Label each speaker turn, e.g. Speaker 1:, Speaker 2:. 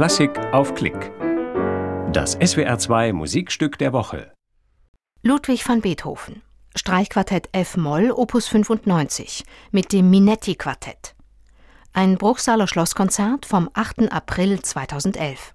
Speaker 1: Klassik auf Klick. Das SWR2 Musikstück der Woche.
Speaker 2: Ludwig van Beethoven. Streichquartett F-Moll, Opus 95, mit dem Minetti-Quartett. Ein Bruchsaler Schlosskonzert vom 8. April 2011.